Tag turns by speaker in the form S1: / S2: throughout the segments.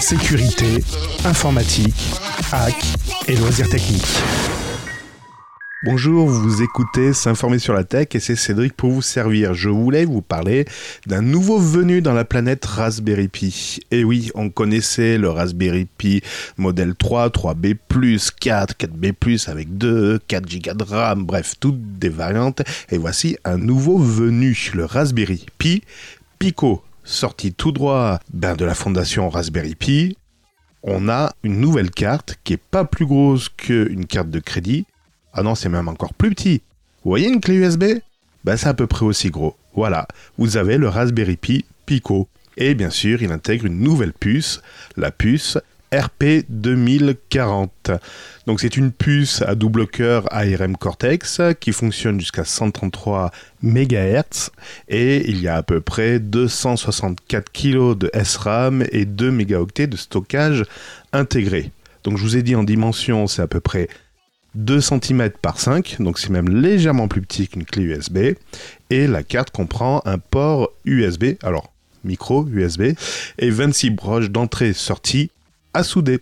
S1: Sécurité, informatique, hack et loisirs techniques. Bonjour, vous écoutez S'informer sur la tech et c'est Cédric pour vous servir. Je voulais vous parler d'un nouveau venu dans la planète Raspberry Pi. Et oui, on connaissait le Raspberry Pi modèle 3, 3B+, 4, 4B+, avec 2, 4 Go de RAM, bref, toutes des variantes. Et voici un nouveau venu, le Raspberry Pi Pico, sorti tout droit ben, de la fondation Raspberry Pi. On a une nouvelle carte qui est pas plus grosse qu'une carte de crédit ah non, c'est même encore plus petit. Vous voyez une clé USB Ben c'est à peu près aussi gros. Voilà, vous avez le Raspberry Pi Pico. Et bien sûr, il intègre une nouvelle puce, la puce RP 2040. Donc c'est une puce à double cœur ARM Cortex qui fonctionne jusqu'à 133 MHz et il y a à peu près 264 kg de SRAM et 2 mégaoctets de stockage intégré. Donc je vous ai dit en dimension, c'est à peu près 2 cm par 5, donc c'est même légèrement plus petit qu'une clé USB. Et la carte comprend un port USB, alors micro USB, et 26 broches d'entrée-sortie à souder.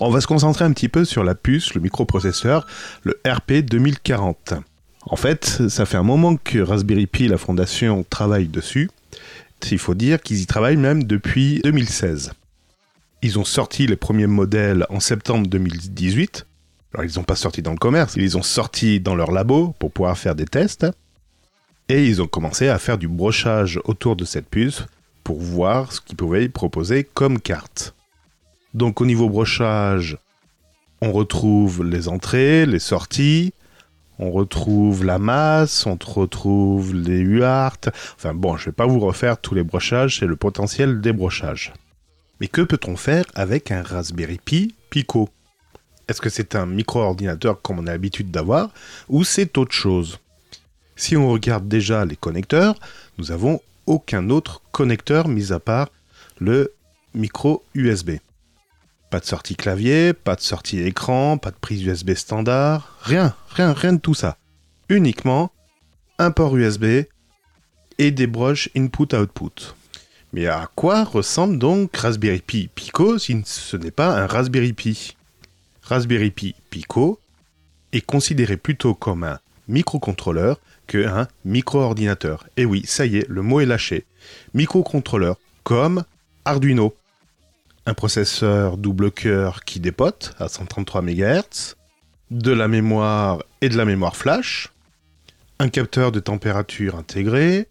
S1: On va se concentrer un petit peu sur la puce, le microprocesseur, le RP 2040. En fait, ça fait un moment que Raspberry Pi, la fondation, travaille dessus. Il faut dire qu'ils y travaillent même depuis 2016. Ils ont sorti les premiers modèles en septembre 2018 alors ils n'ont pas sorti dans le commerce, ils ont sorti dans leur labo pour pouvoir faire des tests. Et ils ont commencé à faire du brochage autour de cette puce pour voir ce qu'ils pouvaient y proposer comme carte. Donc au niveau brochage, on retrouve les entrées, les sorties, on retrouve la masse, on retrouve les UART. Enfin bon, je ne vais pas vous refaire tous les brochages, c'est le potentiel des brochages. Mais que peut-on faire avec un Raspberry Pi Pico? Est-ce que c'est un micro-ordinateur comme on a l'habitude d'avoir ou c'est autre chose? Si on regarde déjà les connecteurs, nous avons aucun autre connecteur mis à part le micro USB. Pas de sortie clavier, pas de sortie écran, pas de prise USB standard, rien, rien, rien de tout ça. Uniquement un port USB et des broches input-output. Mais à quoi ressemble donc Raspberry Pi Pico si ce n'est pas un Raspberry Pi? Raspberry Pi Pico est considéré plutôt comme un microcontrôleur qu'un micro-ordinateur. Et oui, ça y est, le mot est lâché. Microcontrôleur, comme Arduino. Un processeur double cœur qui dépote à 133 MHz, de la mémoire et de la mémoire flash, un capteur de température intégré,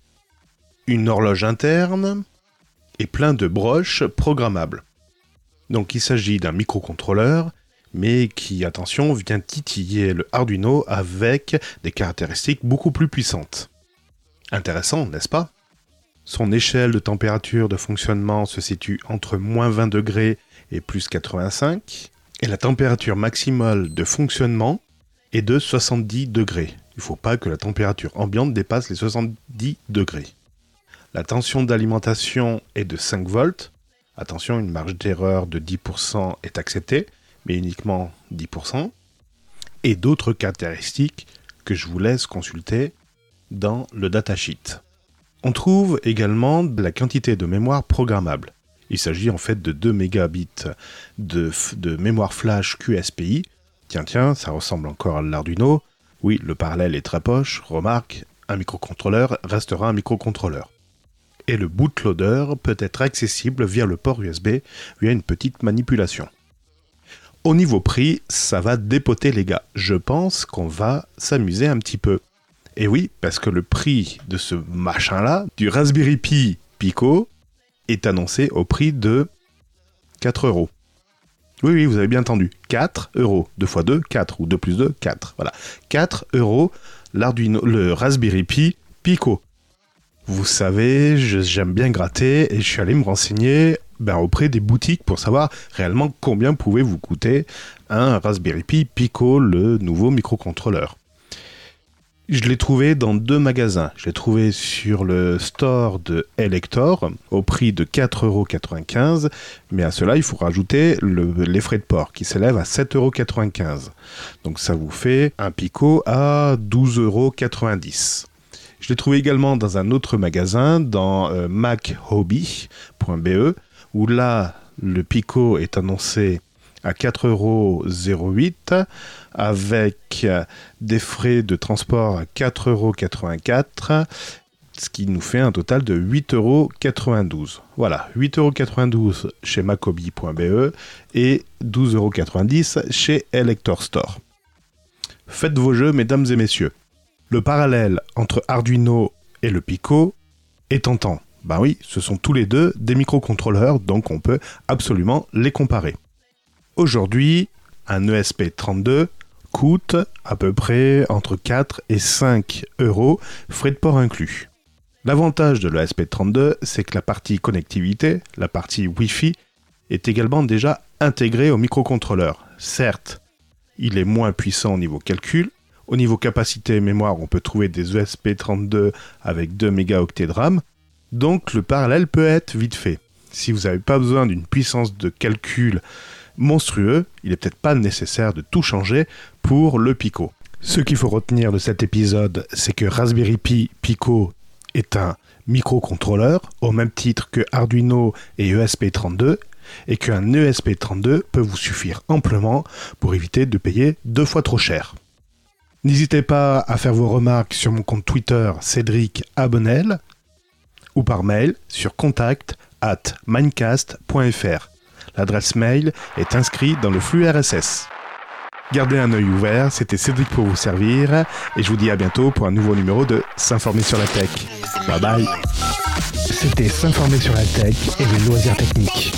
S1: une horloge interne et plein de broches programmables. Donc il s'agit d'un microcontrôleur mais qui, attention, vient titiller le Arduino avec des caractéristiques beaucoup plus puissantes. Intéressant, n'est-ce pas? Son échelle de température de fonctionnement se situe entre moins 20 degrés et plus 85, et la température maximale de fonctionnement est de 70 degrés. Il ne faut pas que la température ambiante dépasse les 70 degrés. La tension d'alimentation est de 5 volts. Attention, une marge d'erreur de 10% est acceptée, mais uniquement 10%, et d'autres caractéristiques que je vous laisse consulter dans le datasheet. On trouve également de la quantité de mémoire programmable. Il s'agit en fait de 2 mégabits de, de mémoire flash QSPI. Tiens, tiens, ça ressemble encore à l'Arduino. Oui, le parallèle est très poche. Remarque, un microcontrôleur restera un microcontrôleur. Et le bootloader peut être accessible via le port USB via une petite manipulation. Au niveau prix, ça va dépoter les gars. Je pense qu'on va s'amuser un petit peu. Et oui, parce que le prix de ce machin-là, du Raspberry Pi Pico, est annoncé au prix de 4 euros. Oui, oui, vous avez bien entendu. 4 euros. 2 x 2, 4. Ou 2 plus 2, 4. Voilà. 4 euros l'Arduino, le Raspberry Pi Pico. Vous savez, j'aime bien gratter et je suis allé me renseigner ben, auprès des boutiques pour savoir réellement combien pouvait vous coûter un Raspberry Pi Pico, le nouveau microcontrôleur. Je l'ai trouvé dans deux magasins. Je l'ai trouvé sur le store de Elector au prix de 4,95€, mais à cela il faut rajouter les frais de port qui s'élèvent à 7,95€. Donc ça vous fait un Pico à 12,90€. Je l'ai trouvé également dans un autre magasin, dans euh, machobby.be, où là, le Pico est annoncé à 4,08€ avec des frais de transport à 4,84€ ce qui nous fait un total de 8,92€. Voilà, 8,92€ chez macobi.be et 12,90€ chez Elector Store. Faites vos jeux, mesdames et messieurs. Le parallèle entre Arduino et le Pico est tentant. Ben oui, ce sont tous les deux des microcontrôleurs, donc on peut absolument les comparer. Aujourd'hui, un ESP32 coûte à peu près entre 4 et 5 euros, frais de port inclus. L'avantage de l'ESP32, c'est que la partie connectivité, la partie Wi-Fi, est également déjà intégrée au microcontrôleur. Certes, il est moins puissant au niveau calcul. Au niveau capacité mémoire, on peut trouver des ESP32 avec 2 mégaoctets de RAM. Donc le parallèle peut être vite fait. Si vous n'avez pas besoin d'une puissance de calcul monstrueux, il n'est peut-être pas nécessaire de tout changer pour le Pico. Ce qu'il faut retenir de cet épisode, c'est que Raspberry Pi Pico est un microcontrôleur au même titre que Arduino et ESP32 et qu'un ESP32 peut vous suffire amplement pour éviter de payer deux fois trop cher. N'hésitez pas à faire vos remarques sur mon compte Twitter Cédric Abonnel ou par mail sur contact at minecast.fr. L'adresse mail est inscrite dans le flux RSS. Gardez un œil ouvert, c'était Cédric pour vous servir, et je vous dis à bientôt pour un nouveau numéro de S'informer sur la tech. Bye bye C'était S'informer sur la tech et les loisirs techniques.